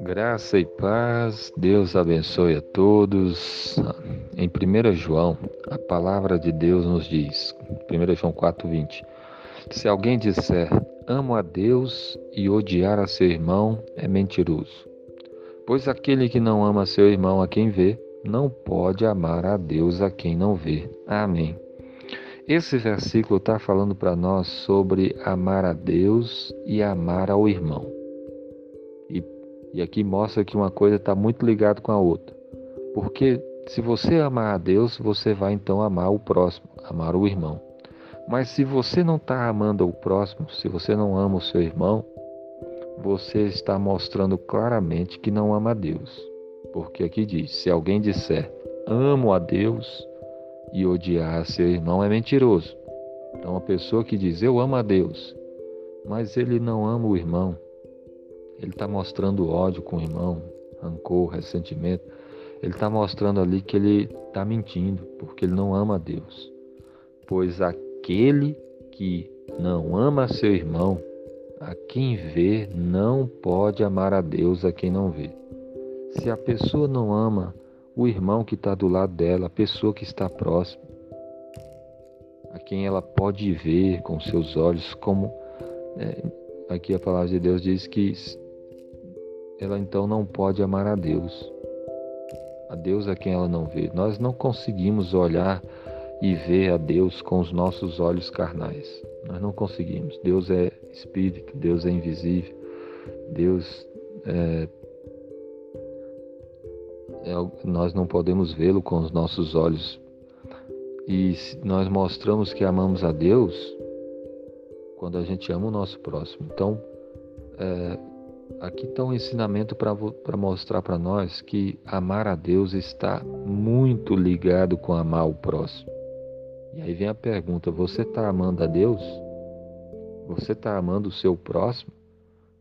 Graça e paz, Deus abençoe a todos. Em 1 João, a palavra de Deus nos diz, 1 João 4,20: Se alguém disser amo a Deus e odiar a seu irmão, é mentiroso. Pois aquele que não ama seu irmão a quem vê, não pode amar a Deus a quem não vê. Amém. Esse versículo está falando para nós sobre amar a Deus e amar ao irmão. E e aqui mostra que uma coisa está muito ligada com a outra. Porque se você amar a Deus, você vai então amar o próximo, amar o irmão. Mas se você não está amando o próximo, se você não ama o seu irmão, você está mostrando claramente que não ama a Deus. Porque aqui diz: se alguém disser amo a Deus e odiar seu irmão, é mentiroso. Então, uma pessoa que diz eu amo a Deus, mas ele não ama o irmão, ele está mostrando ódio com o irmão, rancor, ressentimento. Ele está mostrando ali que ele está mentindo, porque ele não ama a Deus. Pois aquele que não ama seu irmão, a quem vê, não pode amar a Deus a quem não vê. Se a pessoa não ama o irmão que está do lado dela, a pessoa que está próxima, a quem ela pode ver com seus olhos, como é, aqui a palavra de Deus diz que ela então não pode amar a Deus. A Deus a quem ela não vê. Nós não conseguimos olhar e ver a Deus com os nossos olhos carnais. Nós não conseguimos. Deus é espírito, Deus é invisível, Deus é, nós não podemos vê-lo com os nossos olhos. E nós mostramos que amamos a Deus quando a gente ama o nosso próximo. Então, é, Aqui está um ensinamento para mostrar para nós que amar a Deus está muito ligado com amar o próximo. E aí vem a pergunta: você está amando a Deus? Você está amando o seu próximo?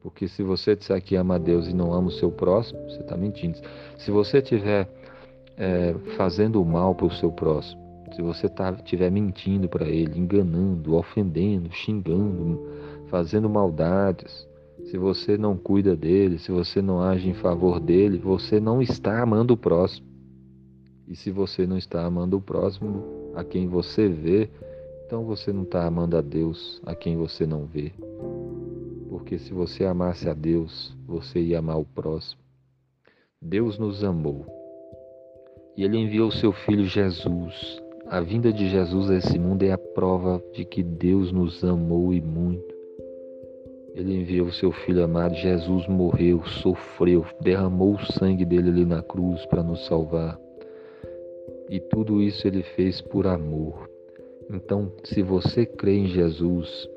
Porque se você disser que ama a Deus e não ama o seu próximo, você está mentindo. Se você estiver é, fazendo o mal para o seu próximo, se você estiver tá, mentindo para ele, enganando, ofendendo, xingando, fazendo maldades, se você não cuida dele, se você não age em favor dele, você não está amando o próximo. E se você não está amando o próximo, a quem você vê, então você não está amando a Deus, a quem você não vê. Porque se você amasse a Deus, você ia amar o próximo. Deus nos amou. E ele enviou seu filho Jesus. A vinda de Jesus a esse mundo é a prova de que Deus nos amou e muito. Ele enviou seu filho amado, Jesus morreu, sofreu, derramou o sangue dele ali na cruz para nos salvar. E tudo isso ele fez por amor. Então, se você crê em Jesus,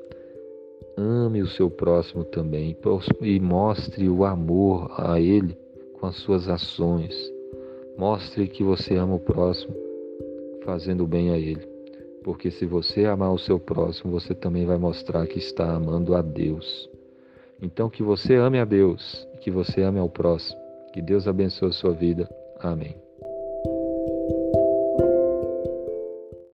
ame o seu próximo também e mostre o amor a ele com as suas ações. Mostre que você ama o próximo fazendo bem a ele. Porque se você amar o seu próximo, você também vai mostrar que está amando a Deus. Então que você ame a Deus e que você ame ao próximo. Que Deus abençoe a sua vida. Amém.